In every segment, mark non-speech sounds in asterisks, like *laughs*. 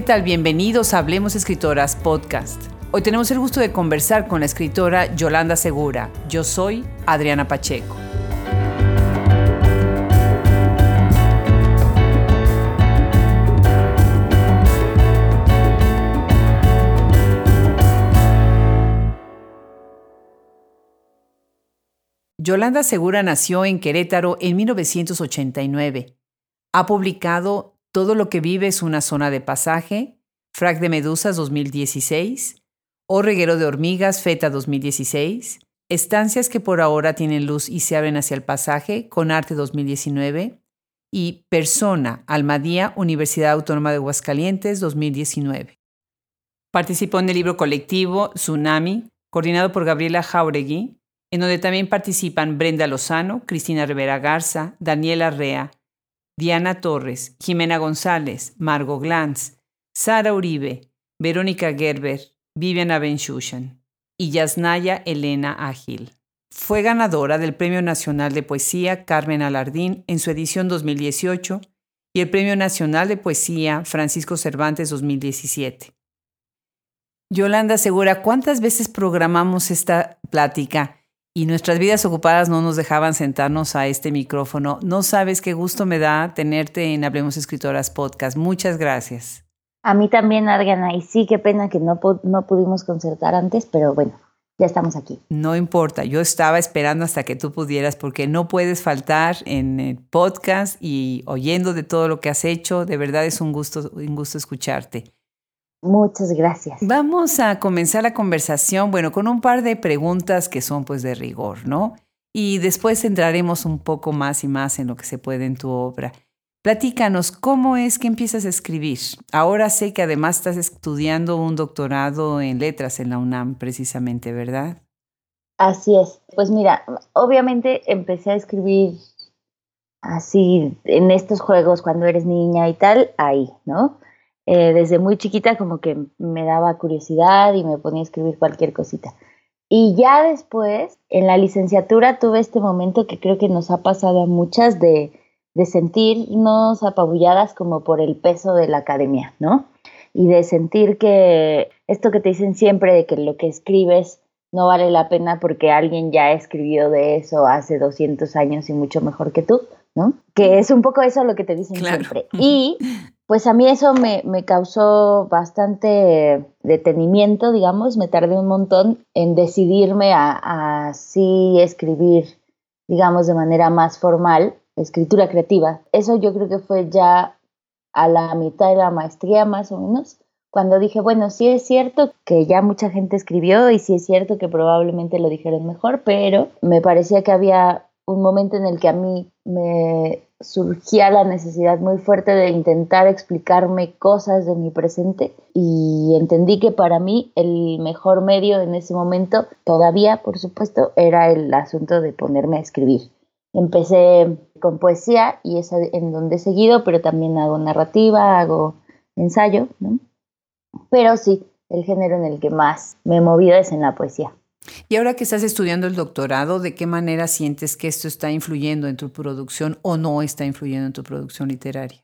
¿Qué tal? Bienvenidos a Hablemos Escritoras Podcast. Hoy tenemos el gusto de conversar con la escritora Yolanda Segura. Yo soy Adriana Pacheco. Yolanda Segura nació en Querétaro en 1989. Ha publicado Todo lo que vive es una zona de pasaje, Frag de Medusas 2016, O Reguero de Hormigas Feta 2016, Estancias que por ahora tienen luz y se abren hacia el pasaje con Arte 2019 y Persona, Almadía, Universidad Autónoma de Aguascalientes 2019. Participó en el libro colectivo Tsunami, coordinado por Gabriela Jauregui, en donde también participan Brenda Lozano, Cristina Rivera Garza, Daniela Rea, Diana Torres, Jimena González, Margo Glantz, Sara Uribe, Verónica Gerber, Viviana Benchushan y Yasnaya Elena Ágil. Fue ganadora del Premio Nacional de Poesía Carmen Alardín en su edición 2018 y el Premio Nacional de Poesía Francisco Cervantes 2017. Yolanda Segura, ¿cuántas veces programamos esta plática? Y nuestras vidas ocupadas no nos dejaban sentarnos a este micrófono. No sabes qué gusto me da tenerte en Hablemos Escritoras Podcast. Muchas gracias. A mí también, Adriana, y sí, qué pena que no, no pudimos concertar antes, pero bueno, ya estamos aquí. No importa, yo estaba esperando hasta que tú pudieras porque no puedes faltar en el podcast y oyendo de todo lo que has hecho. De verdad es un gusto, un gusto escucharte. Muchas gracias. Vamos a comenzar la conversación, bueno, con un par de preguntas que son pues de rigor, ¿no? Y después entraremos un poco más y más en lo que se puede en tu obra. Platícanos, ¿cómo es que empiezas a escribir? Ahora sé que además estás estudiando un doctorado en letras en la UNAM, precisamente, ¿verdad? Así es. Pues mira, obviamente empecé a escribir así en estos juegos cuando eres niña y tal, ahí, ¿no? Eh, desde muy chiquita como que me daba curiosidad y me ponía a escribir cualquier cosita. Y ya después, en la licenciatura, tuve este momento que creo que nos ha pasado a muchas de, de sentirnos apabulladas como por el peso de la academia, ¿no? Y de sentir que esto que te dicen siempre de que lo que escribes no vale la pena porque alguien ya escribió de eso hace 200 años y mucho mejor que tú, ¿no? Que es un poco eso lo que te dicen siempre. Y pues a mí eso me, causó bastante detenimiento, digamos, me tardé un montón en decidirme a, así escribir, digamos, de manera más formal, escritura creativa. Eso yo creo que fue ya a la mitad de la maestría más o menos, cuando dije, bueno, sí es cierto que ya mucha gente escribió y sí es cierto que probablemente lo dijeron mejor, pero me parecía que había un momento en el que a mí me surgía la necesidad muy fuerte de intentar explicarme cosas de mi presente y entendí que para mí el mejor medio en ese momento, todavía por supuesto, era el asunto de ponerme a escribir. Empecé con poesía y es en donde he seguido, pero también hago narrativa, hago ensayo, ¿no? Pero sí, el género en el que más me he movido es en la poesía. Y ahora que estás estudiando el doctorado, ¿de qué manera sientes que esto está influyendo en tu producción o no está influyendo en tu producción literaria?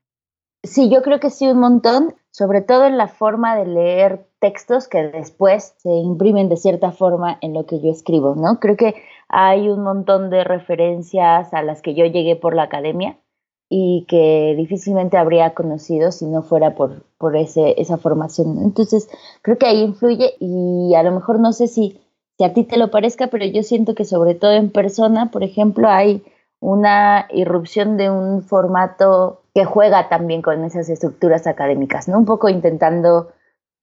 Sí, yo creo que sí un montón, sobre todo en la forma de leer textos que después se imprimen de cierta forma en lo que yo escribo, ¿no? Creo que hay un montón de referencias a las que yo llegué por la academia y que difícilmente habría conocido si no fuera por, por ese, esa formación. Entonces, creo que ahí influye y a lo mejor no sé si si a ti te lo parezca, pero yo siento que sobre todo en persona, por ejemplo, hay una irrupción de un formato que juega también con esas estructuras académicas, ¿no? Un poco intentando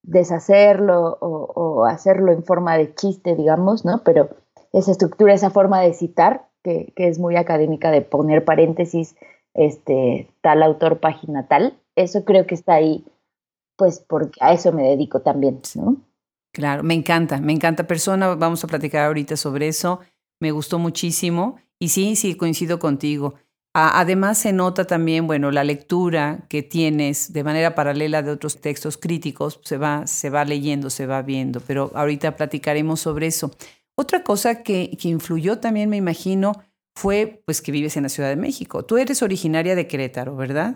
deshacerlo o, hacerlo en forma de chiste, digamos, ¿no? Pero esa estructura, esa forma de citar, que, que es muy académica, de poner paréntesis, este, tal autor, página tal, eso creo que está ahí, pues porque a eso me dedico también, ¿no? Claro, me encanta, me encanta persona. Vamos a platicar ahorita sobre eso. Me gustó muchísimo. Y sí, sí, coincido contigo. Además se nota también, bueno, la lectura que tienes de manera paralela de otros textos críticos, se va, se va leyendo, se va viendo, pero ahorita platicaremos sobre eso. Otra cosa que, que influyó también, me imagino, fue pues que vives en la Ciudad de México. Tú eres originaria de Querétaro, ¿verdad?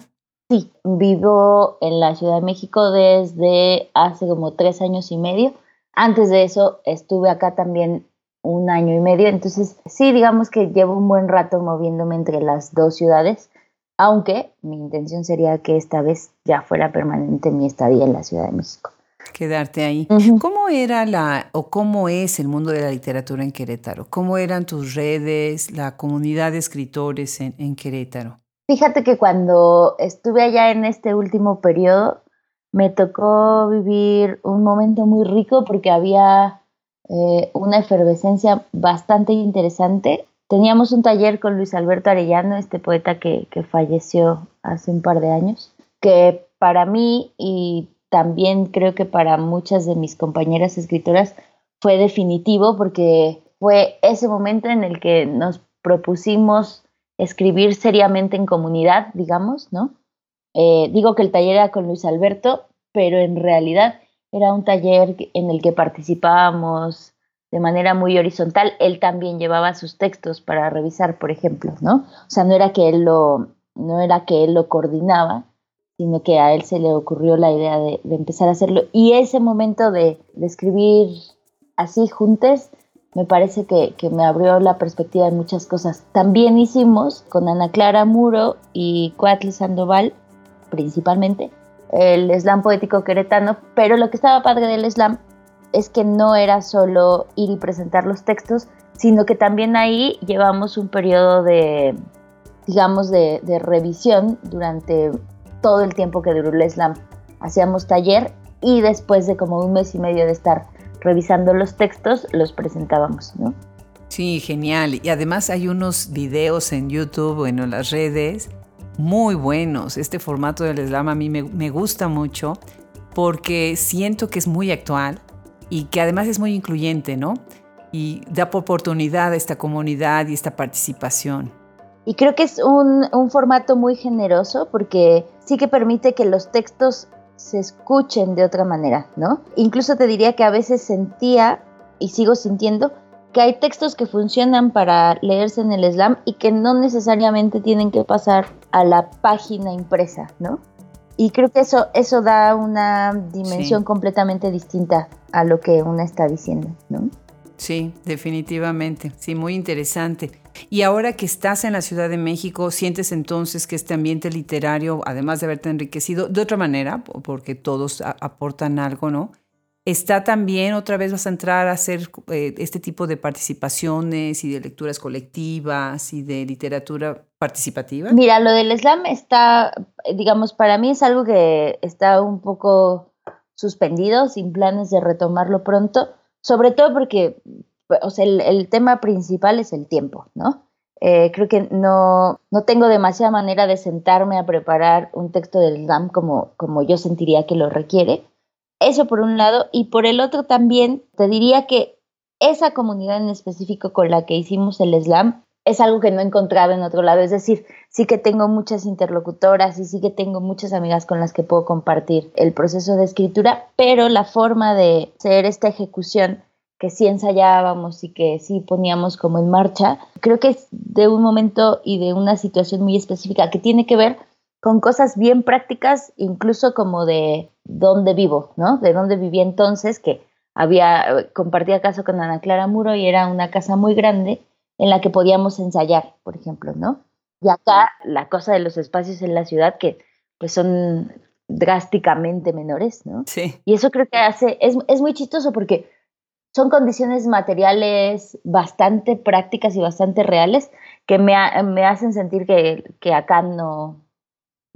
Sí, vivo en la Ciudad de México desde hace como tres años y medio. Antes de eso estuve acá también un año y medio, entonces sí, digamos que llevo un buen rato moviéndome entre las dos ciudades, aunque mi intención sería que esta vez ya fuera permanente mi estadía en la Ciudad de México. Quedarte ahí. ¿Cómo era la o cómo es el mundo de la literatura en Querétaro? ¿Cómo eran tus redes, la comunidad de escritores en, Querétaro? Fíjate que cuando estuve allá en este último periodo, me tocó vivir un momento muy rico porque había eh, una efervescencia bastante interesante. Teníamos un taller con Luis Alberto Arellano, este poeta que, que falleció hace un par de años, que para mí y también creo que para muchas de mis compañeras escritoras fue definitivo porque fue ese momento en el que nos propusimos escribir seriamente en comunidad, digamos, ¿no? Eh, digo que el taller era con Luis Alberto, pero en realidad era un taller en el que participábamos de manera muy horizontal. Él también llevaba sus textos para revisar, por ejemplo, ¿no? O sea, no era que él lo, no era que él lo coordinaba, sino que a él se le ocurrió la idea de, empezar a hacerlo. Y ese momento de, escribir así juntos, me parece que, me abrió la perspectiva de muchas cosas. También hicimos con Ana Clara Muro y Cuatl Sandoval, principalmente, el slam poético queretano, pero lo que estaba padre del slam es que no era solo ir y presentar los textos, sino que también ahí llevamos un periodo de, digamos, de, de revisión durante todo el tiempo que duró el slam. Hacíamos taller y después de como un mes y medio de estar revisando los textos, los presentábamos, ¿no? Sí, genial. Y además hay unos videos en YouTube, bueno, en las redes, muy buenos. Este formato del slam a mí me, gusta mucho porque siento que es muy actual y que además es muy incluyente, ¿no? Y da oportunidad a esta comunidad y esta participación. Y creo que es un, un formato muy generoso porque sí que permite que los textos se escuchen de otra manera, ¿no? Incluso te diría que a veces sentía y sigo sintiendo que hay textos que funcionan para leerse en el slam y que no necesariamente tienen que pasar a la página impresa, ¿no? Y creo que eso, eso da una dimensión completamente distinta a lo que una está diciendo, ¿no? Sí, definitivamente. Sí, muy interesante. Y ahora que estás en la Ciudad de México, ¿sientes entonces que este ambiente literario, además de haberte enriquecido de otra manera, porque todos aportan algo, ¿no? ¿Está también, otra vez vas a entrar a hacer eh, este tipo de participaciones y de lecturas colectivas y de literatura participativa? Mira, lo del slam está, digamos, para mí es algo que está un poco suspendido, sin planes de retomarlo pronto, sobre todo porque o sea, el, tema principal es el tiempo, ¿no? Eh, creo que no, no tengo demasiada manera de sentarme a preparar un texto del slam como, como yo sentiría que lo requiere. Eso por un lado. Y por el otro también te diría que esa comunidad en específico con la que hicimos el slam es algo que no he encontrado en otro lado. Es decir, sí que tengo muchas interlocutoras y sí que tengo muchas amigas con las que puedo compartir el proceso de escritura, pero la forma de hacer esta ejecución que sí ensayábamos y que sí poníamos como en marcha, creo que es de un momento y de una situación muy específica que tiene que ver con cosas bien prácticas, incluso como de dónde vivo, ¿no? De dónde vivía entonces, que había, compartía casa con Ana Clara Muro y era una casa muy grande en la que podíamos ensayar, por ejemplo, ¿no? Y acá la cosa de los espacios en la ciudad que pues son drásticamente menores, ¿no? Sí. Y eso creo que hace, es, es muy chistoso porque son condiciones materiales bastante prácticas y bastante reales que me, me hacen sentir que, que, acá no,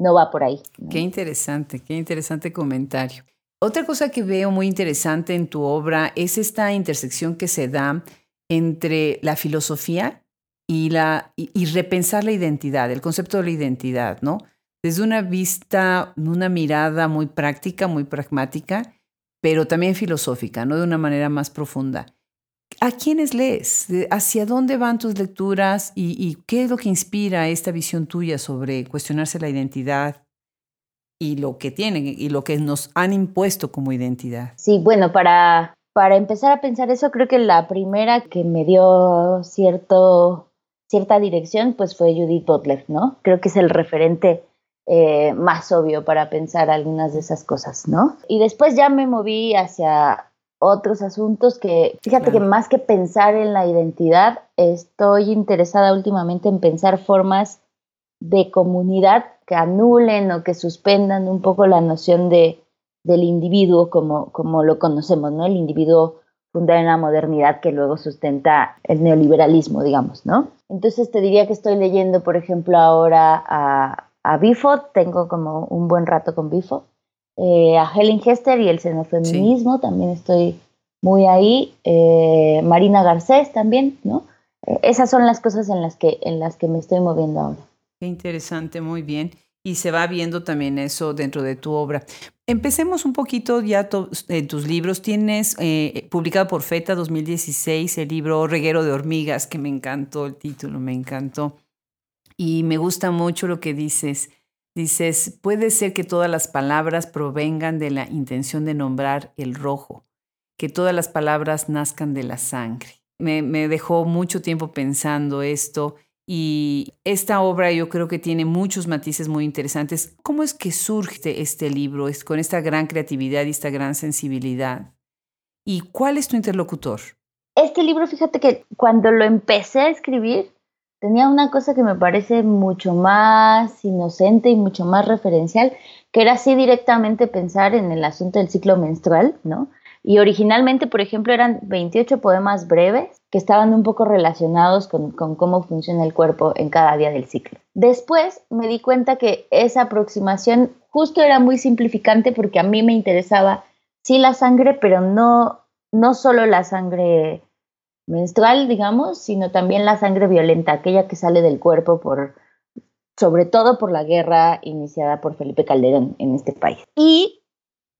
no va por ahí. Qué interesante, qué interesante comentario. Otra cosa que veo muy interesante en tu obra es esta intersección que se da entre la filosofía y, la, y repensar la identidad, el concepto de la identidad, ¿no? Desde una vista, una mirada muy práctica, muy pragmática, pero también filosófica, ¿no? De una manera más profunda. ¿A quiénes lees? ¿Hacia dónde van tus lecturas? ¿Y, qué es lo que inspira esta visión tuya sobre cuestionarse la identidad y lo que tienen y lo que nos han impuesto como identidad? Sí, bueno, para, para empezar a pensar eso, creo que la primera que me dio cierto, cierta dirección, pues fue Judith Butler, ¿no? Creo que es el referente eh, más obvio para pensar algunas de esas cosas, ¿no? Y después ya me moví hacia otros asuntos que, fíjate que más que pensar en la identidad, estoy interesada últimamente en pensar formas de comunidad que anulen o que suspendan un poco la noción de, del individuo como, como lo conocemos, ¿no? El individuo fundado en la modernidad que luego sustenta el neoliberalismo, digamos, ¿no? Entonces te diría que estoy leyendo, por ejemplo, ahora a, a Bifo, tengo como un buen rato con Bifo, eh, a Helen Hester y el xenofeminismo, también estoy muy ahí, eh, Marina Garcés también, ¿no? Eh, esas son las cosas en las, que, en las que me estoy moviendo ahora. Qué interesante, muy bien. Y se va viendo también eso dentro de tu obra. Empecemos un poquito ya en tus libros. Tienes publicado por FETA 2016 el libro Reguero de Hormigas, que me encantó el título, me encantó. Y me gusta mucho lo que dices. Dices, puede ser que todas las palabras provengan de la intención de nombrar el rojo, que todas las palabras nazcan de la sangre. Me, dejó mucho tiempo pensando esto y esta obra yo creo que tiene muchos matices muy interesantes. ¿Cómo es que surge este libro con esta gran creatividad y esta gran sensibilidad? ¿Y cuál es tu interlocutor? Este libro, fíjate que cuando lo empecé a escribir, tenía una cosa que me parece mucho más inocente y mucho más referencial, que era así directamente pensar en el asunto del ciclo menstrual, ¿no? Y originalmente, por ejemplo, eran 28 poemas breves que estaban un poco relacionados con, cómo funciona el cuerpo en cada día del ciclo. Después me di cuenta que esa aproximación justo era muy simplificante porque a mí me interesaba sí la sangre, pero no, no solo la sangre menstrual, digamos, sino también la sangre violenta, aquella que sale del cuerpo por, sobre todo por la guerra iniciada por Felipe Calderón en este país. Y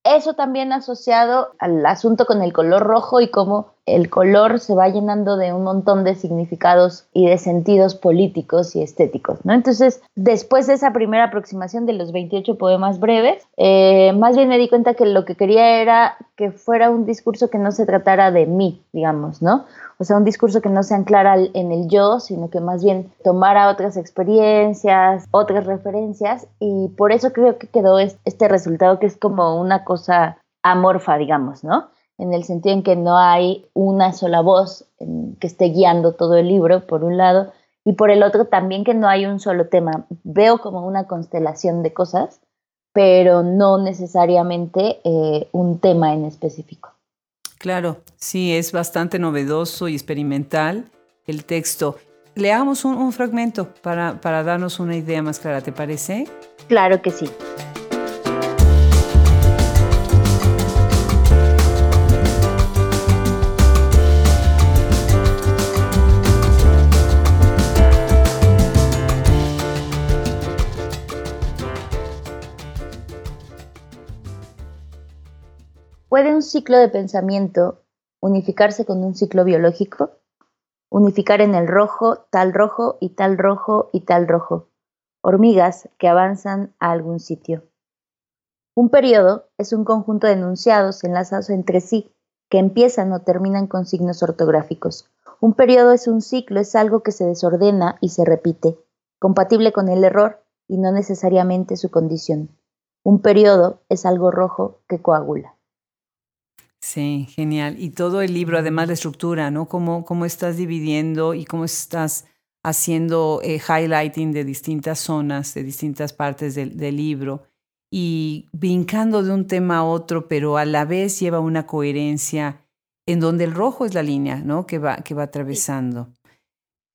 eso también asociado al asunto con el color rojo y cómo el color se va llenando de un montón de significados y de sentidos políticos y estéticos, ¿no? Entonces, después de esa primera aproximación de los 28 poemas breves, eh, más bien me di cuenta que lo que quería era que fuera un discurso que no se tratara de mí, digamos, ¿no? O sea, un discurso que no se anclara en el yo, sino que más bien tomara otras experiencias, otras referencias, y por eso creo que quedó este resultado que es como una cosa amorfa, digamos, ¿no? En el sentido en que no hay una sola voz que esté guiando todo el libro, por un lado, y por el otro también que no hay un solo tema. Veo como una constelación de cosas, pero no necesariamente eh, un tema en específico. Claro, sí, es bastante novedoso y experimental el texto. Leamos un, un fragmento para, para darnos una idea más clara, ¿te parece? Claro que sí. ¿Puede un ciclo de pensamiento unificarse con un ciclo biológico? Unificar en el rojo, tal rojo y tal rojo y tal rojo. Hormigas que avanzan a algún sitio. Un periodo es un conjunto de enunciados enlazados entre sí que empiezan o terminan con signos ortográficos. Un periodo es un ciclo, es algo que se desordena y se repite, compatible con el error y no necesariamente su condición. Un periodo es algo rojo que coagula. Sí, genial. Y todo el libro, además la estructura, ¿no? Cómo, cómo estás dividiendo y cómo estás haciendo eh, highlighting de distintas zonas, de distintas partes del, libro y brincando de un tema a otro, pero a la vez lleva una coherencia en donde el rojo es la línea, ¿no? Que va, que va atravesando.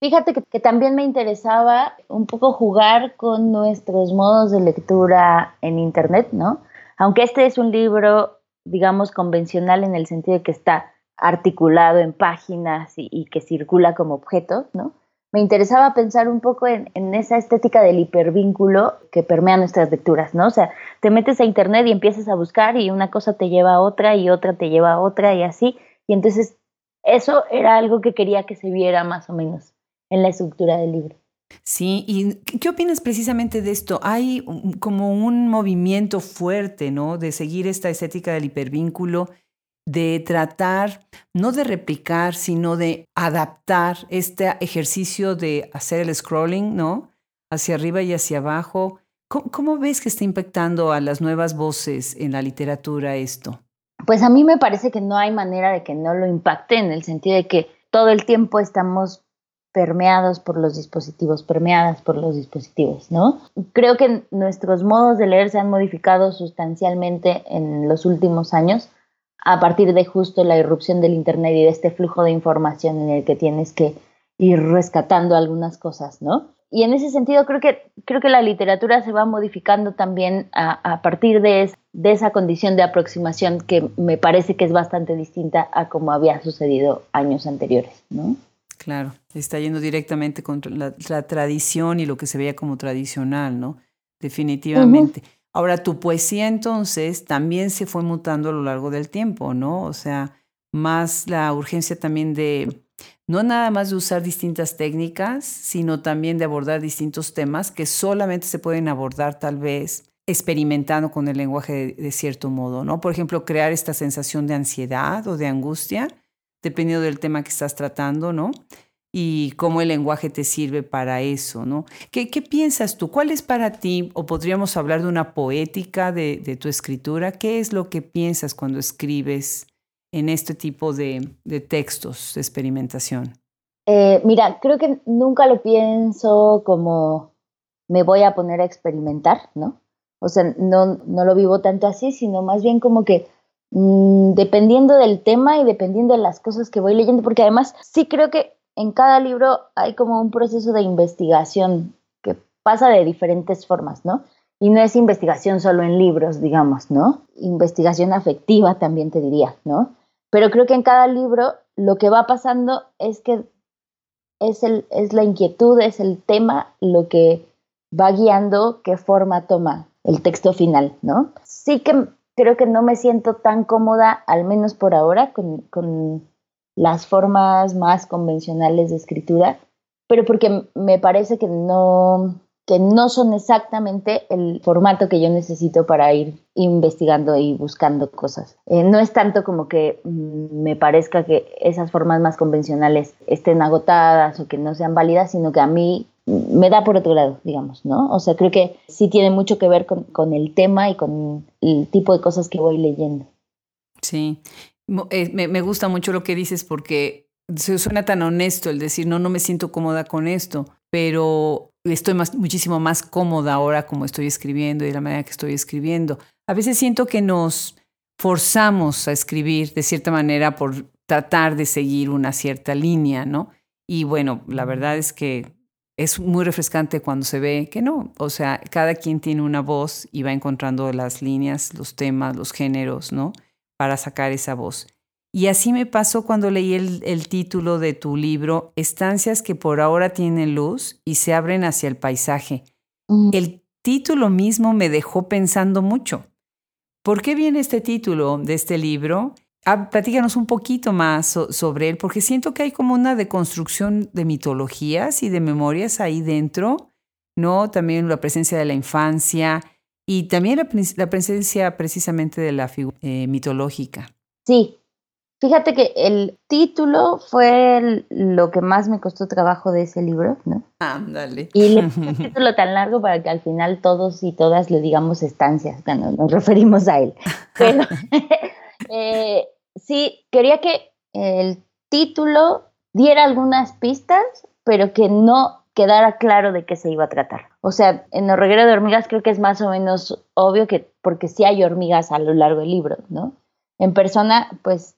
Fíjate que, que, también me interesaba un poco jugar con nuestros modos de lectura en Internet, ¿no? Aunque este es un libro digamos, convencional en el sentido de que está articulado en páginas y, que circula como objeto, ¿no? Me interesaba pensar un poco en, esa estética del hipervínculo que permea nuestras lecturas, ¿no? O sea, te metes a internet y empiezas a buscar y una cosa te lleva a otra y otra te lleva a otra y así. Y entonces eso era algo que quería que se viera más o menos en la estructura del libro. Sí, ¿y qué opinas precisamente de esto? Hay como un movimiento fuerte, ¿no? De seguir esta estética del hipervínculo, de tratar, no de replicar, sino de adaptar este ejercicio de hacer el scrolling, ¿no? Hacia arriba y hacia abajo, ¿Cómo, ves que está impactando a las nuevas voces en la literatura esto? Pues a mí me parece que no hay manera de que no lo impacte en el sentido de que todo el tiempo estamos permeados por los dispositivos, permeadas por los dispositivos, ¿no? Creo que nuestros modos de leer se han modificado sustancialmente en los últimos años a partir de justo la irrupción del Internet y de este flujo de información en el que tienes que ir rescatando algunas cosas, ¿no? Y en ese sentido creo que, creo que la literatura se va modificando también a, partir de, de esa condición de aproximación que me parece que es bastante distinta a como había sucedido años anteriores, ¿no? Claro, está yendo directamente contra la, tradición y lo que se veía como tradicional, ¿no? Definitivamente. Ahora, tu poesía entonces también se fue mutando a lo largo del tiempo, ¿no? O sea, más la urgencia también de, no nada más de usar distintas técnicas, sino también de abordar distintos temas que solamente se pueden abordar tal vez experimentando con el lenguaje de, de cierto modo, ¿no? Por ejemplo, crear esta sensación de ansiedad o de angustia dependiendo del tema que estás tratando, ¿no? Y cómo el lenguaje te sirve para eso, ¿no? ¿Qué, piensas tú? ¿Cuál es para ti, o podríamos hablar de una poética de, tu escritura? ¿Qué es lo que piensas cuando escribes en este tipo de, textos de experimentación? Eh, mira, creo que nunca lo pienso como me voy a poner a experimentar, ¿no? O sea, no, no lo vivo tanto así, sino más bien como que Mm, dependiendo del tema y dependiendo de las cosas que voy leyendo, porque además sí creo que en cada libro hay como un proceso de investigación que pasa de diferentes formas, ¿no? Y no es investigación solo en libros, digamos, ¿no? Investigación afectiva también te diría, ¿no? Pero creo que en cada libro lo que va pasando es que es, el, es la inquietud, es el tema lo que va guiando qué forma toma el texto final, ¿no? Sí que creo que no me siento tan cómoda, al menos por ahora, con, las formas más convencionales de escritura, pero porque me parece que no, que no son exactamente el formato que yo necesito para ir investigando y buscando cosas. Eh, no es tanto como que mm, me parezca que esas formas más convencionales estén agotadas o que no sean válidas, sino que a mí me da por otro lado, digamos, ¿no? O sea, creo que sí tiene mucho que ver con, el tema y con el tipo de cosas que voy leyendo. Sí, eh, me, gusta mucho lo que dices porque suena tan honesto el decir, no, no me siento cómoda con esto, pero estoy muchísimo más cómoda ahora como estoy escribiendo y de la manera que estoy escribiendo. A veces siento que nos forzamos a escribir de cierta manera por tratar de seguir una cierta línea, ¿no? Y bueno, la verdad es que es muy refrescante cuando se ve que no, o sea, cada quien tiene una voz y va encontrando las líneas, los temas, los géneros, ¿no? Para sacar esa voz. Y así me pasó cuando leí el, título de tu libro, Estancias que por ahora tienen luz y se abren hacia el paisaje. El título mismo me dejó pensando mucho. ¿Por qué viene este título de este libro? Ah, platícanos un poquito más sobre él, porque siento que hay como una deconstrucción de mitologías y de memorias ahí dentro, ¿no? También la presencia de la infancia y también la, presencia precisamente de la figura eh, mitológica. Sí, fíjate que el título fue lo que más me costó trabajo de ese libro, ¿no? Ah, dale. Y le *laughs* puse un título tan largo para que al final todos y todas le digamos estancias cuando nos referimos a él. Pero, *laughs* eh, sí, quería que el título diera algunas pistas, pero que no quedara claro de qué se iba a tratar. O sea, en el reguero de hormigas creo que es más o menos obvio que, porque sí hay hormigas a lo largo del libro, ¿no? En persona, pues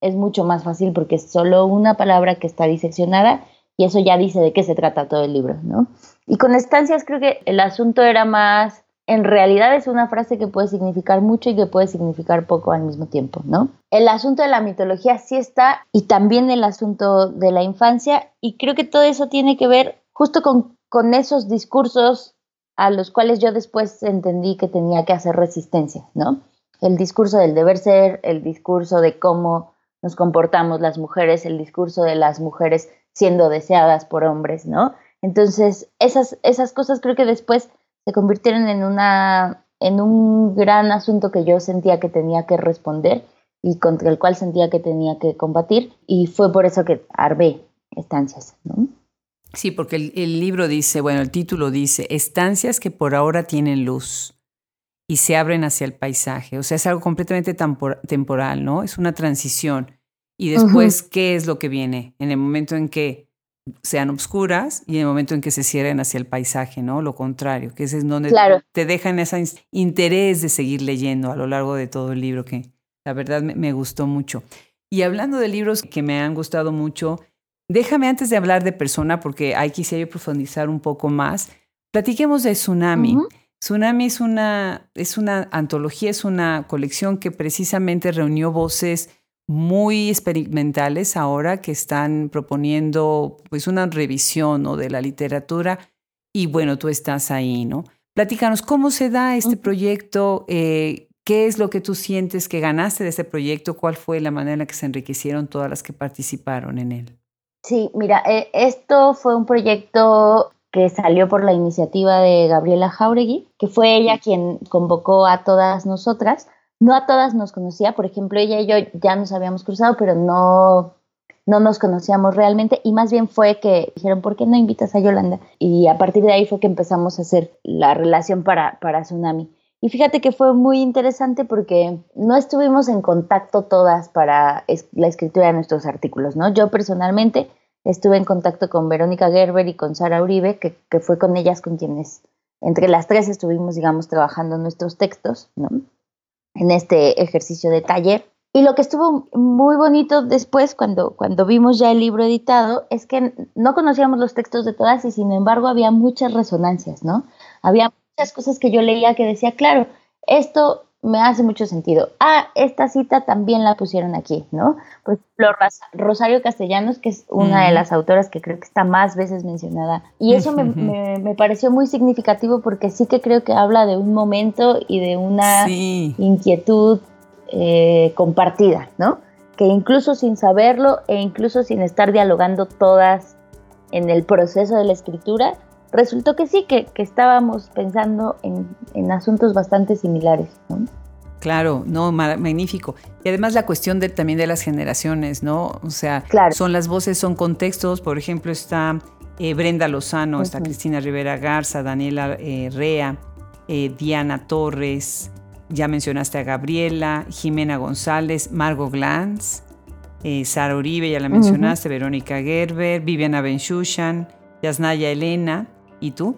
es mucho más fácil porque es solo una palabra que está diseccionada y eso ya dice de qué se trata todo el libro, ¿no? Y con estancias creo que el asunto era más en realidad es una frase que puede significar mucho y que puede significar poco al mismo tiempo, ¿no? El asunto de la mitología sí está y también el asunto de la infancia y creo que todo eso tiene que ver justo con, con esos discursos a los cuales yo después entendí que tenía que hacer resistencia, ¿no? El discurso del deber ser, el discurso de cómo nos comportamos las mujeres, el discurso de las mujeres siendo deseadas por hombres, ¿no? Entonces, esas, esas cosas creo que después se convirtieron en, una, en un gran asunto que yo sentía que tenía que responder y contra el cual sentía que tenía que combatir y fue por eso que armé estancias. ¿no? Sí, porque el, libro dice, bueno, el título dice, estancias que por ahora tienen luz y se abren hacia el paisaje. O sea, es algo completamente temporal, ¿no? Es una transición. Y después, ¿qué es lo que viene? En el momento en que sean oscuras y en el momento en que se cierren hacia el paisaje, ¿no? Lo contrario, que ese es donde te dejan ese interés de seguir leyendo a lo largo de todo el libro, que la verdad me gustó mucho. Y hablando de libros que me han gustado mucho, Déjame antes de hablar de persona, porque ahí quisiera profundizar un poco más, platiquemos de Tsunami. Tsunami es una, es una antología, es una colección que precisamente reunió voces muy experimentales ahora que están proponiendo pues una revisión de la literatura y bueno, tú estás ahí, ¿no? Platícanos, ¿cómo se da este proyecto? Eh, ¿Qué es lo que tú sientes que ganaste de este proyecto? ¿Cuál fue la manera en la que se enriquecieron todas las que participaron en él? Sí, mira, eh, esto fue un proyecto que salió por la iniciativa de Gabriela Jauregui, que fue ella quien convocó a todas nosotras. No a todas nos conocía, por ejemplo, ella y yo ya nos habíamos cruzado, pero no, no nos conocíamos realmente y más bien fue que dijeron, ¿por qué no invitas a Yolanda? Y a partir de ahí fue que empezamos a hacer la relación para, para Tsunami. Y fíjate que fue muy interesante porque no estuvimos en contacto todas para la escritura de nuestros artículos, ¿no? Yo personalmente estuve en contacto con Verónica Gerber y con Sara Uribe, que, fue con ellas con quienes entre las tres estuvimos, digamos, trabajando nuestros textos, ¿no? En este ejercicio de taller. Y lo que estuvo muy bonito después, cuando, cuando vimos ya el libro editado, es que no conocíamos los textos de todas y sin embargo había muchas resonancias, ¿no? Había muchas cosas que yo leía que decía, claro, esto me hace mucho sentido. Ah, esta cita también la pusieron aquí, ¿no? Por ejemplo, Rosario Castellanos, que es una de las autoras que creo que está más veces mencionada. Y eso me, pareció muy significativo porque sí que creo que habla de un momento y de una inquietud eh, compartida, ¿no? Que incluso sin saberlo e incluso sin estar dialogando todas en el proceso de la escritura, resultó que sí, que, estábamos pensando en, asuntos bastante similares. Claro, no, magnífico. Y además la cuestión de, también de las generaciones, ¿no? O sea, son las voces, son contextos. Por ejemplo, está eh, Brenda Lozano, está Cristina Rivera Garza, Daniela eh, Rea, eh, Diana Torres, ya mencionaste a Gabriela, Jimena González, Margo Glantz, Sara Uribe, ya la mencionaste, Verónica Gerber, Viviana Benchushan, Yasnaya Elena, ¿Y tú?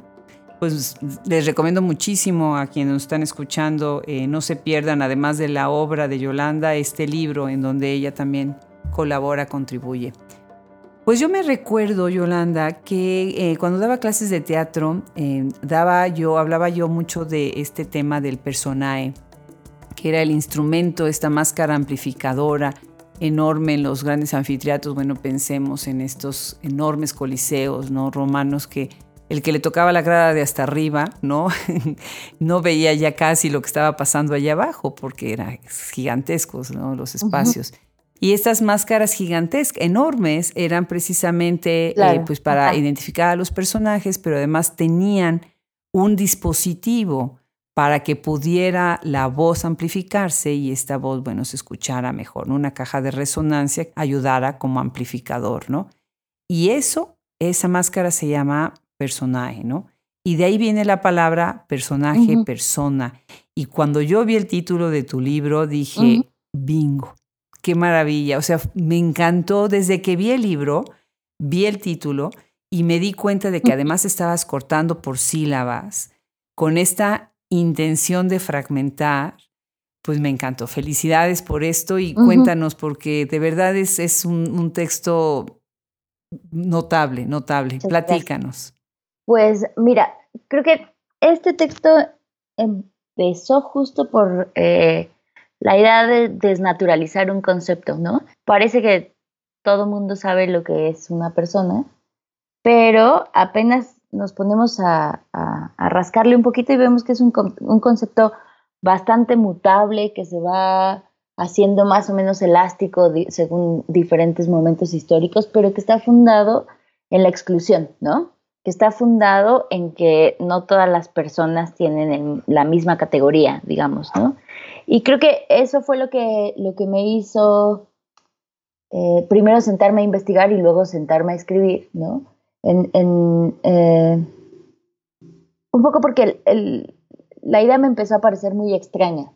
Pues les recomiendo muchísimo a quienes nos están escuchando, eh, no se pierdan, además de la obra de Yolanda, este libro en donde ella también colabora, contribuye. Pues yo me recuerdo, Yolanda, que eh, cuando daba clases de teatro, eh, daba yo, hablaba yo mucho de este tema del personaje, que era el instrumento, esta máscara amplificadora enorme en los grandes anfiteatros. Bueno, pensemos en estos enormes coliseos, ¿no? Romanos que el que le tocaba la grada de hasta arriba, ¿no? *laughs* no veía ya casi lo que estaba pasando allá abajo, porque eran gigantescos, ¿no? Los espacios. Y estas máscaras gigantescas, enormes, eran precisamente eh, pues para identificar a los personajes, pero además tenían un dispositivo para que pudiera la voz amplificarse y esta voz, bueno, se escuchara mejor. Una caja de resonancia ayudara como amplificador, ¿no? Y eso, esa máscara se llama personaje, ¿no? Y de ahí viene la palabra personaje, persona. Y cuando yo vi el título de tu libro, dije, bingo, qué maravilla. O sea, me encantó desde que vi el libro, vi el título y me di cuenta de que además estabas cortando por sílabas con esta intención de fragmentar. Pues me encantó. Felicidades por esto y cuéntanos, porque de verdad es, es un, texto notable, notable. Platícanos. Pues mira, creo que este texto empezó justo por eh, la idea de desnaturalizar un concepto, ¿no? Parece que todo mundo sabe lo que es una persona, pero apenas nos ponemos a, rascarle un poquito y vemos que es un, un, concepto bastante mutable, que se va haciendo más o menos elástico según diferentes momentos históricos, pero que está fundado en la exclusión, ¿no? Que está fundado en que no todas las personas tienen la misma categoría, digamos, ¿no? Y creo que eso fue lo que, lo que me hizo eh, primero sentarme a investigar y luego sentarme a escribir, ¿no? Eh, un poco porque la idea me empezó a parecer muy extraña.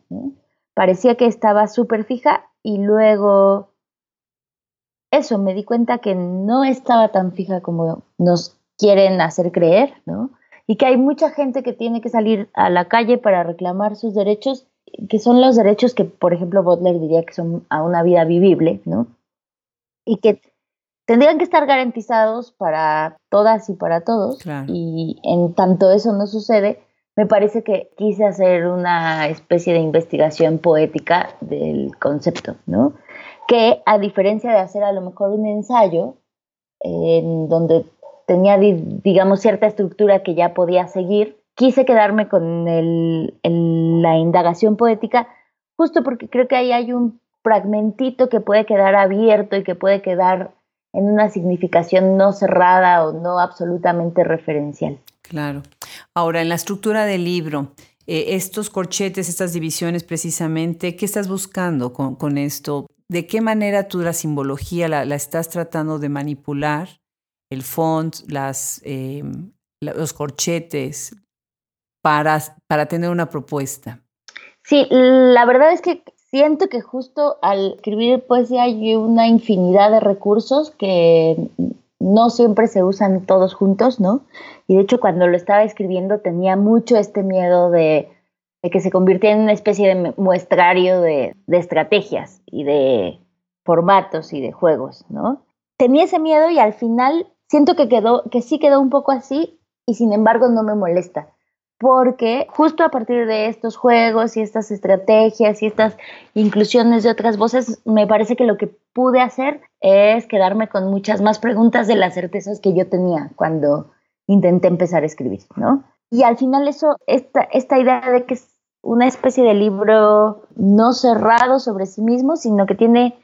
Parecía que estaba súper fija y luego eso, me di cuenta que no estaba tan fija como nos quieren hacer creer, ¿no? Y que hay mucha gente que tiene que salir a la calle para reclamar sus derechos, que son los derechos que, por ejemplo, Butler diría que son a una vida vivible, ¿no? Y que tendrían que estar garantizados para todas y para todos. Y en tanto eso no sucede, me parece que quise hacer una especie de investigación poética del concepto, ¿no? Que a diferencia de hacer a lo mejor un ensayo, en donde tenía, digamos, cierta estructura que ya podía seguir, quise quedarme con la indagación poética, justo porque creo que ahí hay un fragmentito que puede quedar abierto y que puede quedar en una significación no cerrada o no absolutamente referencial. Claro. Ahora, en la estructura del libro, eh, estos corchetes, estas divisiones precisamente, ¿qué estás buscando con, esto? ¿De qué manera tú la simbología la, estás tratando de manipular? El font, las, em, los corchetes, para, para tener una propuesta. Sí, la verdad es que siento que justo al escribir poesía hay una infinidad de recursos que no siempre se usan todos juntos, ¿no? Y de hecho cuando lo estaba escribiendo tenía mucho este miedo de, que se convirtiera en una especie de muestrario de, de, estrategias y de formatos y de juegos, ¿no? Tenía ese miedo y al final siento que quedó, que sí quedó un poco así y sin embargo no me molesta porque justo a partir de estos juegos y estas estrategias y estas inclusiones de otras voces, me parece que lo que pude hacer es quedarme con muchas más preguntas de las certezas que yo tenía cuando intenté empezar a escribir, ¿no? Y al final eso, esta, esta idea de que es una especie de libro no cerrado sobre sí mismo, sino que tiene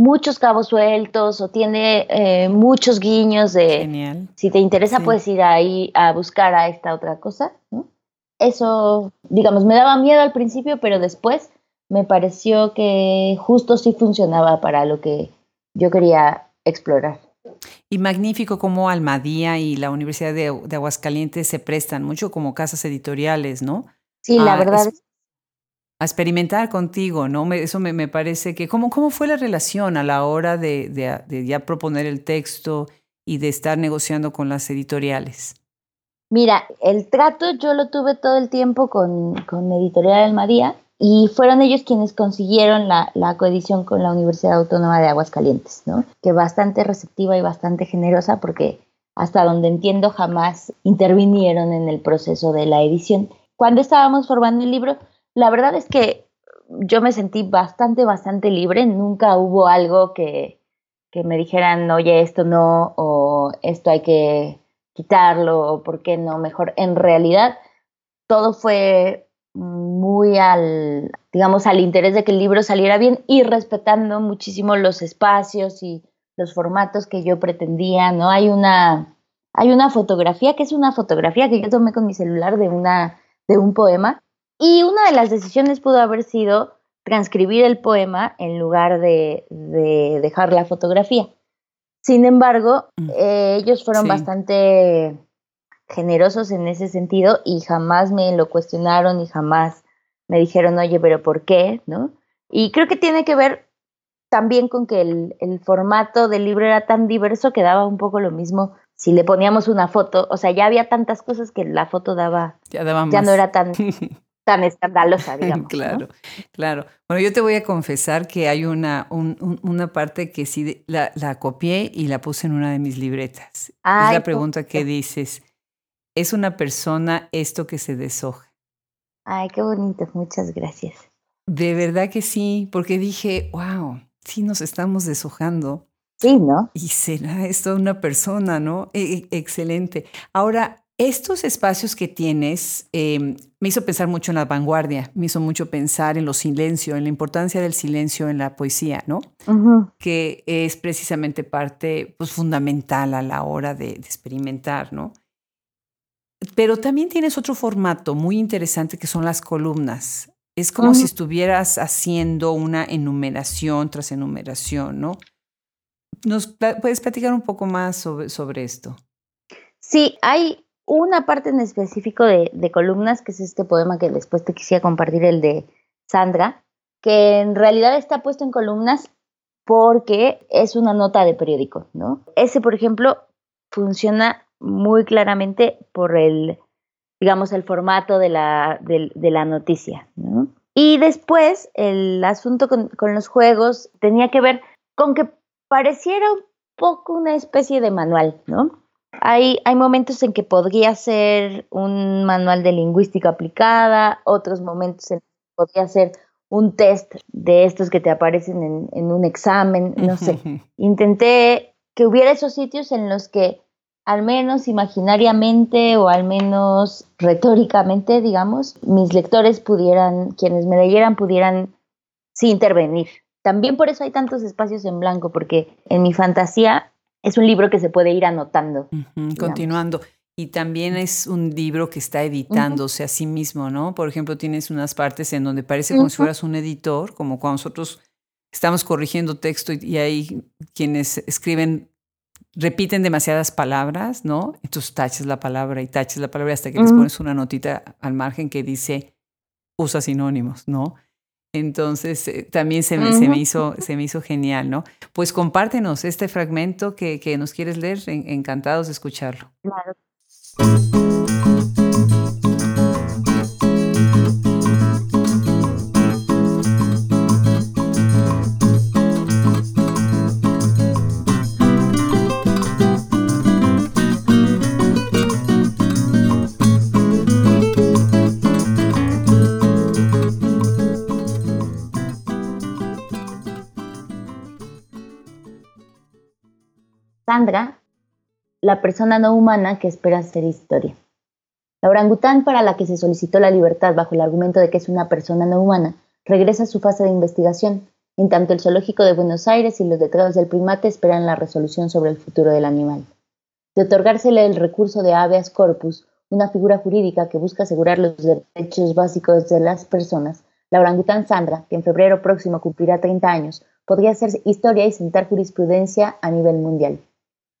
muchos cabos sueltos o tiene eh, muchos guiños de Genial. si te interesa puedes ir ahí a buscar a esta otra cosa, ¿no? eso, digamos, me daba miedo al principio, pero después me pareció que justo sí funcionaba para lo que yo quería explorar. Y magnífico como Almadía y la Universidad de, Aguascalientes se prestan mucho como casas editoriales, ¿no? Sí, la verdad. A experimentar contigo, ¿no? eso me, parece que, ¿cómo, ¿cómo fue la relación a la hora de, de ya proponer el texto y de estar negociando con las editoriales? Mira, el trato yo lo tuve todo el tiempo con, con Editorial Almadía y fueron ellos quienes consiguieron la, la, coedición con la Universidad Autónoma de Aguascalientes, ¿no? Que bastante receptiva y bastante generosa porque hasta donde entiendo jamás intervinieron en el proceso de la edición. Cuando estábamos formando el libro, la verdad es que yo me sentí bastante, bastante libre, nunca hubo algo que, que me dijeran, oye, esto no, o esto hay que quitarlo o por qué no mejor. En realidad, todo fue muy al, digamos, al interés de que el libro saliera bien y respetando muchísimo los espacios y los formatos que yo pretendía, ¿no? Hay una, hay una fotografía que es una fotografía que yo tomé con mi celular de, una, de un poema y una de las decisiones pudo haber sido transcribir el poema en lugar de, de dejar la fotografía. Sin embargo, mm. eh, ellos fueron bastante generosos en ese sentido y jamás me lo cuestionaron y jamás me dijeron, oye, pero ¿por qué? ¿No? Y creo que tiene que ver también con que el, formato del libro era tan diverso que daba un poco lo mismo si le poníamos una foto, o sea, ya había tantas cosas que la foto daba, ya, ya no era tan, *laughs* tan escandalosa, *laughs* digamos. claro, claro. Bueno, yo te voy a confesar que hay una, una parte que sí la, la, copié y la puse en una de mis libretas. es la pregunta que dices, ¿es una persona esto que se deshoja? Ay, qué bonito, muchas gracias. De verdad que sí, porque dije, wow, sí nos estamos deshojando. Sí, ¿no? Y será esto una persona, ¿no? E, e, excelente. Ahora, estos espacios que tienes em, me hizo pensar mucho en la vanguardia, me hizo mucho pensar en los silencios, en la importancia del silencio en la poesía, ¿no? Que es precisamente parte pues, fundamental a la hora de, experimentar, ¿no? Pero también tienes otro formato muy interesante que son las columnas. Es como si estuvieras haciendo una enumeración tras enumeración, ¿no? ¿Nos puedes platicar un poco más sobre, sobre esto? Sí, hay una parte en específico de, columnas, que es este poema que después te quisiera compartir, el de Sandra, que en realidad está puesto en columnas porque es una nota de periódico, ¿no? Ese, por ejemplo, funciona muy claramente por el, digamos, el formato de la, de, la noticia, ¿no? Y después el asunto con, con, los juegos tenía que ver con que pareciera un poco una especie de manual, ¿no? Hay, hay momentos en que podría ser un manual de lingüística aplicada, otros momentos en que podría ser un test de estos que te aparecen en, en un examen, no sé. *laughs* Intenté que hubiera esos sitios en los que al menos imaginariamente o al menos retóricamente, digamos, mis lectores pudieran, quienes me leyeran, pudieran sí intervenir. También por eso hay tantos espacios en blanco, porque en mi fantasía es un libro que se puede ir anotando. continuando. Y también es un libro que está editándose a sí mismo, ¿no? Por ejemplo, tienes unas partes en donde parece como si fueras un editor, como cuando nosotros estamos corrigiendo texto y, hay quienes escriben, repiten demasiadas palabras, ¿no? Entonces taches la palabra y taches la palabra hasta que les pones una notita al margen que dice usa sinónimos, ¿no? Entonces, eh, también se me, se, me hizo, se me hizo genial, ¿no? Pues compártenos este fragmento que, que nos quieres leer, encantados de escucharlo. Claro. Sandra, la persona no humana que espera ser historia. La orangután para la que se solicitó la libertad bajo el argumento de que es una persona no humana, regresa a su fase de investigación, en tanto el zoológico de Buenos Aires y los letrados del primate esperan la resolución sobre el futuro del animal. De otorgársele el recurso de habeas corpus, una figura jurídica que busca asegurar los derechos básicos de las personas, la orangután Sandra, que en febrero próximo cumplirá 30 años, podría hacer historia y sentar jurisprudencia a nivel mundial.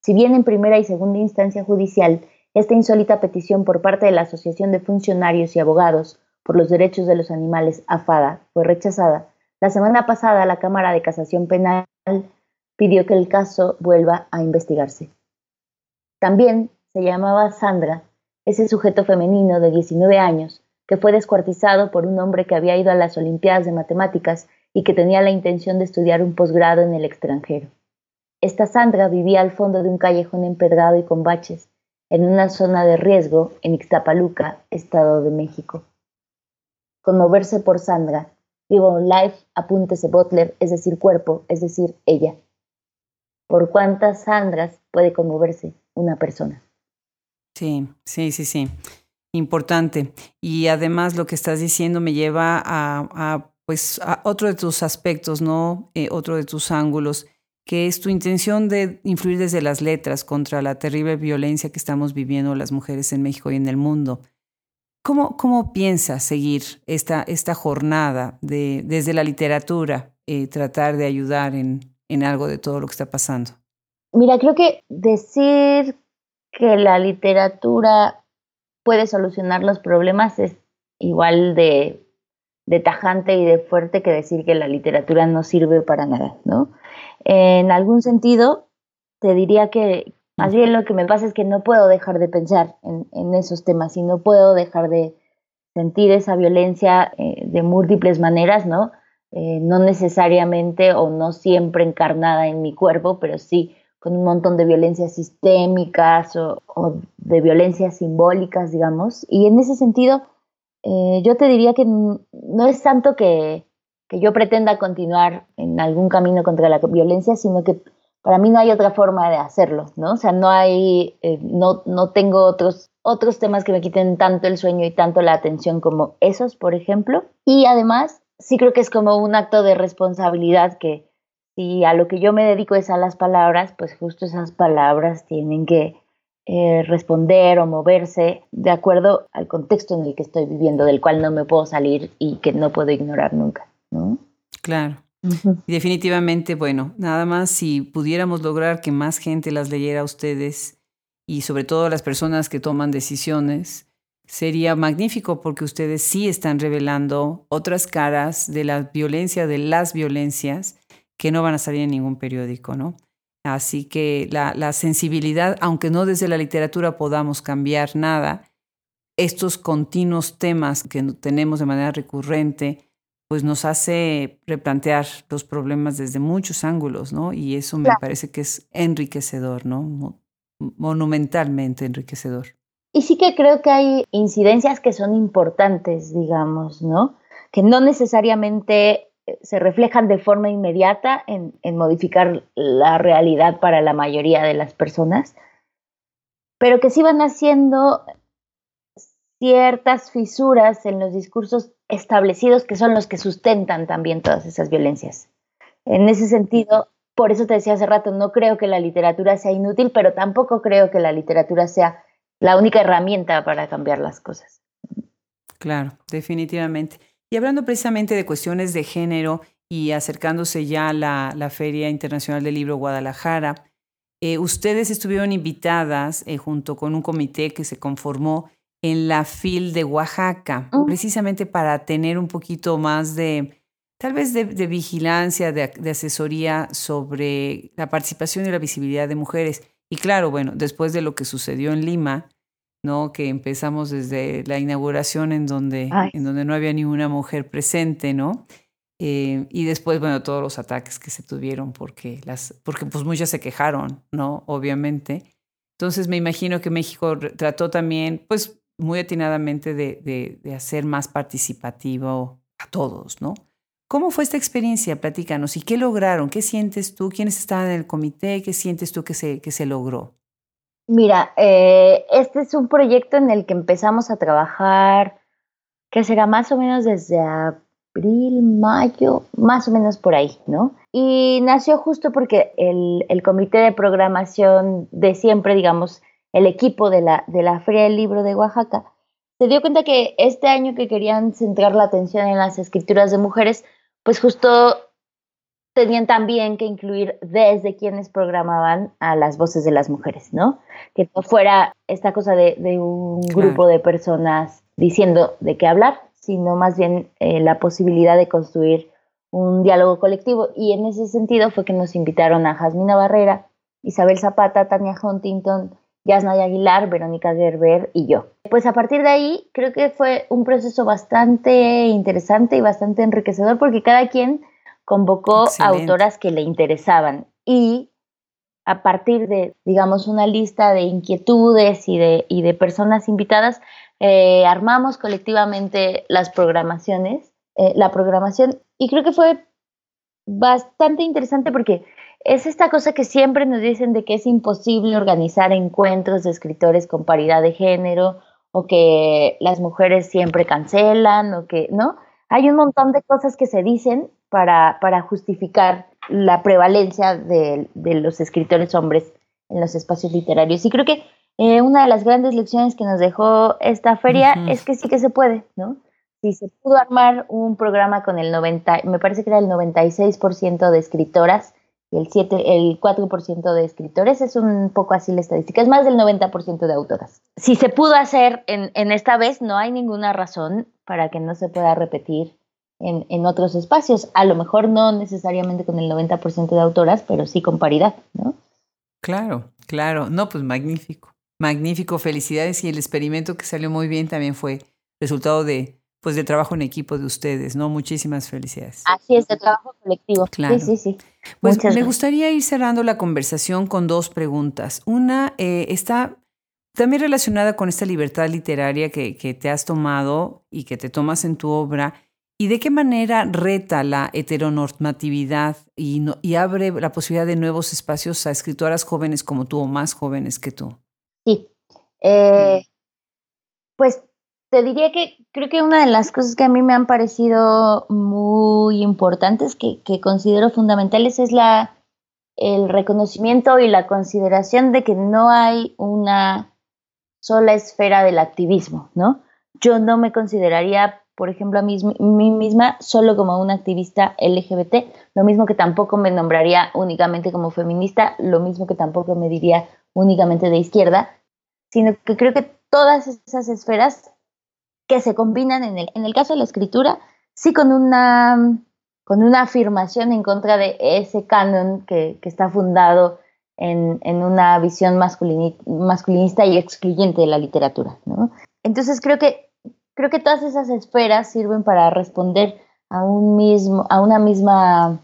Si bien en primera y segunda instancia judicial, esta insólita petición por parte de la Asociación de Funcionarios y Abogados por los Derechos de los Animales, AFADA, fue rechazada, la semana pasada la Cámara de Casación Penal pidió que el caso vuelva a investigarse. También se llamaba Sandra, ese sujeto femenino de 19 años que fue descuartizado por un hombre que había ido a las Olimpiadas de Matemáticas y que tenía la intención de estudiar un posgrado en el extranjero. Esta Sandra vivía al fondo de un callejón empedrado y con baches, en una zona de riesgo en Ixtapaluca, Estado de México. Conmoverse por Sandra, vivo life, apúntese Butler, es decir, cuerpo, es decir, ella. ¿Por cuántas Sandras puede conmoverse una persona? Sí, sí, sí, sí. Importante. Y además lo que estás diciendo me lleva a, pues, a otro de tus aspectos, ¿no? Eh, otro de tus ángulos que es tu intención de influir desde las letras contra la terrible violencia que estamos viviendo las mujeres en México y en el mundo. ¿Cómo, cómo piensas seguir esta, esta jornada de, desde la literatura, eh, tratar de ayudar en, en algo de todo lo que está pasando? Mira, creo que decir que la literatura puede solucionar los problemas es igual de, de tajante y de fuerte que decir que la literatura no sirve para nada, ¿no? En algún sentido, te diría que más bien lo que me pasa es que no puedo dejar de pensar en, esos temas y no puedo dejar de sentir esa violencia eh, de múltiples maneras, ¿no? Eh, no necesariamente o no siempre encarnada en mi cuerpo, pero sí con un montón de violencias sistémicas o, de violencias simbólicas, digamos. Y en ese sentido, eh, yo te diría que no es tanto que, que yo pretenda continuar en algún camino contra la violencia, sino que para mí no hay otra forma de hacerlo, ¿no? O sea, no hay, eh, no, no tengo otros, otros temas que me quiten tanto el sueño y tanto la atención como esos, por ejemplo. Y además, sí creo que es como un acto de responsabilidad que si a lo que yo me dedico es a las palabras, pues justo esas palabras tienen que eh, responder o moverse de acuerdo al contexto en el que estoy viviendo, del cual no me puedo salir y que no puedo ignorar nunca. Claro. Y definitivamente, bueno, nada más si pudiéramos lograr que más gente las leyera a ustedes y sobre todo las personas que toman decisiones, sería magnífico porque ustedes sí están revelando otras caras de la violencia, de las violencias, que no van a salir en ningún periódico, ¿no? Así que la, la sensibilidad, aunque no desde la literatura podamos cambiar nada, estos continuos temas que tenemos de manera recurrente, pues nos hace replantear los problemas desde muchos ángulos, ¿no? Y eso me parece que es enriquecedor, ¿no? Monumentalmente enriquecedor. Y sí que creo que hay incidencias que son importantes, digamos, ¿no? Que no necesariamente eh, se reflejan de forma inmediata en, en modificar la realidad para la mayoría de las personas, pero que sí van haciendo ciertas fisuras en los discursos establecidos que son los que sustentan también todas esas violencias. En ese sentido, por eso te decía hace rato, no creo que la literatura sea inútil, pero tampoco creo que la literatura sea la única herramienta para cambiar las cosas. Claro, definitivamente. Y hablando precisamente de cuestiones de género y acercándose ya a la, Feria Internacional del Libro Guadalajara, eh, ustedes estuvieron invitadas eh, junto con un comité que se conformó en la FIL de Oaxaca, mm. precisamente para tener un poquito más de, tal vez de, vigilancia, de, asesoría sobre la participación y la visibilidad de mujeres. Y claro, bueno, después de lo que sucedió en Lima, ¿no? Que empezamos desde la inauguración en donde, en donde no había ninguna mujer presente, ¿no? Eh, y después, bueno, todos los ataques que se tuvieron porque, las, porque pues muchas se quejaron, ¿no? Obviamente. Entonces me imagino que México trató también, pues muy atinadamente de, de, hacer más participativo a todos, ¿no? ¿Cómo fue esta experiencia? Platícanos. ¿Y qué lograron? ¿Qué sientes tú? ¿Quiénes estaban en el comité? ¿Qué sientes tú que se, que se logró? Mira, eh, este es un proyecto en el que empezamos a trabajar, que será más o menos desde abril, mayo, más o menos por ahí, ¿no? Y nació justo porque el, el comité de programación de siempre, digamos, el equipo de la, de la Feria del Libro de Oaxaca, se dio cuenta que este año que querían centrar la atención en las escrituras de mujeres, pues justo tenían también que incluir desde quienes programaban a las voces de las mujeres, ¿no? Que no fuera esta cosa de, un grupo de personas diciendo de qué hablar, sino más bien eh, la posibilidad de construir un diálogo colectivo. Y en ese sentido fue que nos invitaron a Jasmina Barrera, Isabel Zapata, Tania Huntington, Yasnaya Aguilar, Verónica Gerber y yo. Pues a partir de ahí creo que fue un proceso bastante interesante y bastante enriquecedor porque cada quien convocó autoras que le interesaban. Y a partir de, digamos, una lista de inquietudes y de, y de personas invitadas, eh, armamos colectivamente las programaciones, eh, la programación. Y creo que fue bastante interesante porque es esta cosa que siempre nos dicen de que es imposible organizar encuentros de escritores con paridad de género o que las mujeres siempre cancelan o que, ¿no? Hay un montón de cosas que se dicen para, para justificar la prevalencia de, los escritores hombres en los espacios literarios. Y creo que eh, una de las grandes lecciones que nos dejó esta feria es que sí que se puede, ¿no? Si se pudo armar un programa con el 90, me parece que era el 96% de escritoras el, 7, el 4% de escritores, es un poco así la estadística, es más del 90% de autoras. Si se pudo hacer en, en, esta vez, no hay ninguna razón para que no se pueda repetir en, en otros espacios. A lo mejor no necesariamente con el 90% de autoras, pero sí con paridad, ¿no? Claro, claro. No, pues magnífico. Magnífico, felicidades. Y el experimento que salió muy bien también fue resultado de, pues de trabajo en equipo de ustedes, ¿no? Muchísimas felicidades. Así es, de trabajo colectivo. Claro. Sí, sí, sí. Pues me gustaría ir cerrando la conversación con dos preguntas. Una eh, está también relacionada con esta libertad literaria que, que, te has tomado y que te tomas en tu obra. ¿Y de qué manera reta la heteronormatividad y, y abre la posibilidad de nuevos espacios a escritoras jóvenes como tú o más jóvenes que tú? Sí. Eh, pues te diría que creo que una de las cosas que a mí me han parecido muy importantes, que, considero fundamentales, es la, el reconocimiento y la consideración de que no hay una sola esfera del activismo, ¿no? Yo no me consideraría, por ejemplo, a mí, mí misma solo como una activista LGBT, lo mismo que tampoco me nombraría únicamente como feminista, lo mismo que tampoco me diría únicamente de izquierda, sino que creo que todas esas esferas que se combinan en el, en el caso de la escritura, sí con una, con una afirmación en contra de ese canon que, está fundado en, una visión masculinista y excluyente de la literatura. Entonces creo que, creo que todas esas esferas sirven para responder a, un mismo, a una misma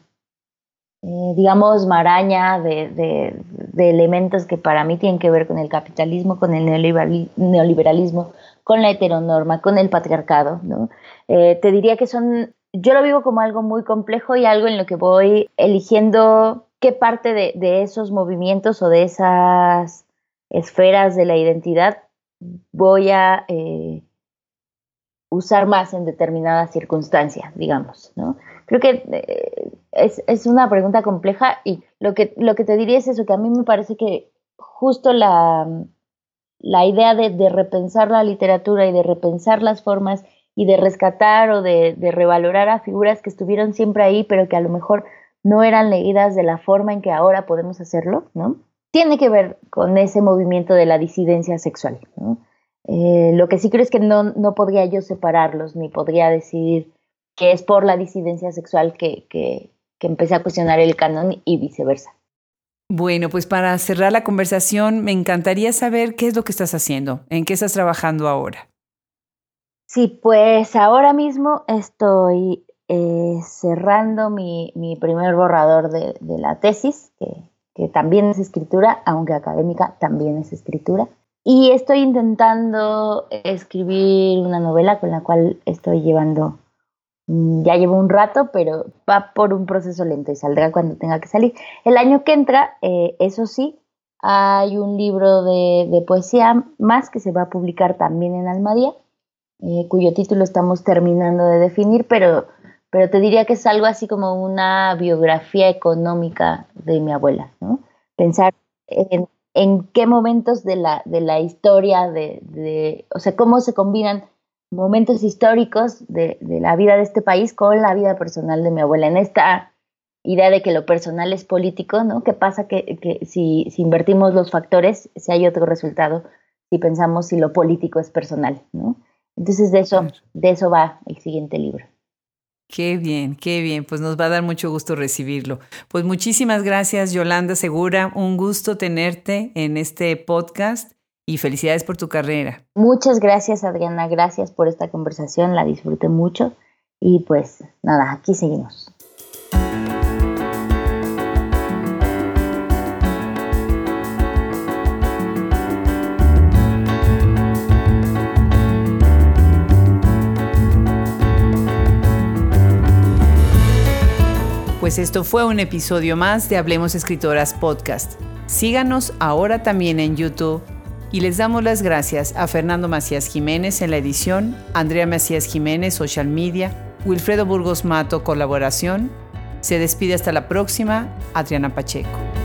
eh, digamos, maraña de, elementos que para mí tienen que ver con el capitalismo, con el neoliberalismo, con la heteronorma, con el patriarcado, ¿no? Eh, te diría que son, yo lo vivo como algo muy complejo y algo en lo que voy eligiendo qué parte de, esos movimientos o de esas esferas de la identidad voy a eh, usar más en determinadas circunstancias, digamos, ¿no? Creo que eh, es, una pregunta compleja y lo que, lo que te diría es eso, que a mí me parece que justo la, la idea de, repensar la literatura y de repensar las formas y de rescatar o de, revalorar a figuras que estuvieron siempre ahí, pero que a lo mejor no eran leídas de la forma en que ahora podemos hacerlo, ¿no? Tiene que ver con ese movimiento de la disidencia sexual. Eh, lo que sí creo es que no, no podría yo separarlos, ni podría decidir que es por la disidencia sexual que, que, que empecé a cuestionar el canon y viceversa. Bueno, pues para cerrar la conversación, me encantaría saber qué es lo que estás haciendo, en qué estás trabajando ahora. Sí, pues ahora mismo estoy eh, cerrando mi, mi, primer borrador de, la tesis, que, también es escritura, aunque académica también es escritura. Y estoy intentando escribir una novela con la cual estoy llevando, ya llevo un rato, pero va por un proceso lento y saldrá cuando tenga que salir. El año que entra, eh, eso sí, hay un libro de, poesía más que se va a publicar también en Almadía, eh, cuyo título estamos terminando de definir, pero, pero te diría que es algo así como una biografía económica de mi abuela, ¿no? Pensar en en qué momentos de la, de la historia, de, o sea, cómo se combinan momentos históricos de, la vida de este país con la vida personal de mi abuela. En esta idea de que lo personal es político, ¿no? ¿Qué pasa que, si, si, invertimos los factores, si hay otro resultado, si pensamos si lo político es personal, ¿no? Entonces de eso, de eso va el siguiente libro. Qué bien, qué bien. Pues nos va a dar mucho gusto recibirlo. Pues muchísimas gracias, Yolanda Segura. Un gusto tenerte en este podcast y felicidades por tu carrera. Muchas gracias, Adriana. Gracias por esta conversación. La disfruté mucho. Y pues nada, aquí seguimos. Pues esto fue un episodio más de Hablemos Escritoras Podcast. Síganos ahora también en YouTube y les damos las gracias a Fernando Macías Jiménez en la edición, Andrea Macías Jiménez Social Media, Wilfredo Burgos Mato Colaboración. Se despide hasta la próxima, Adriana Pacheco.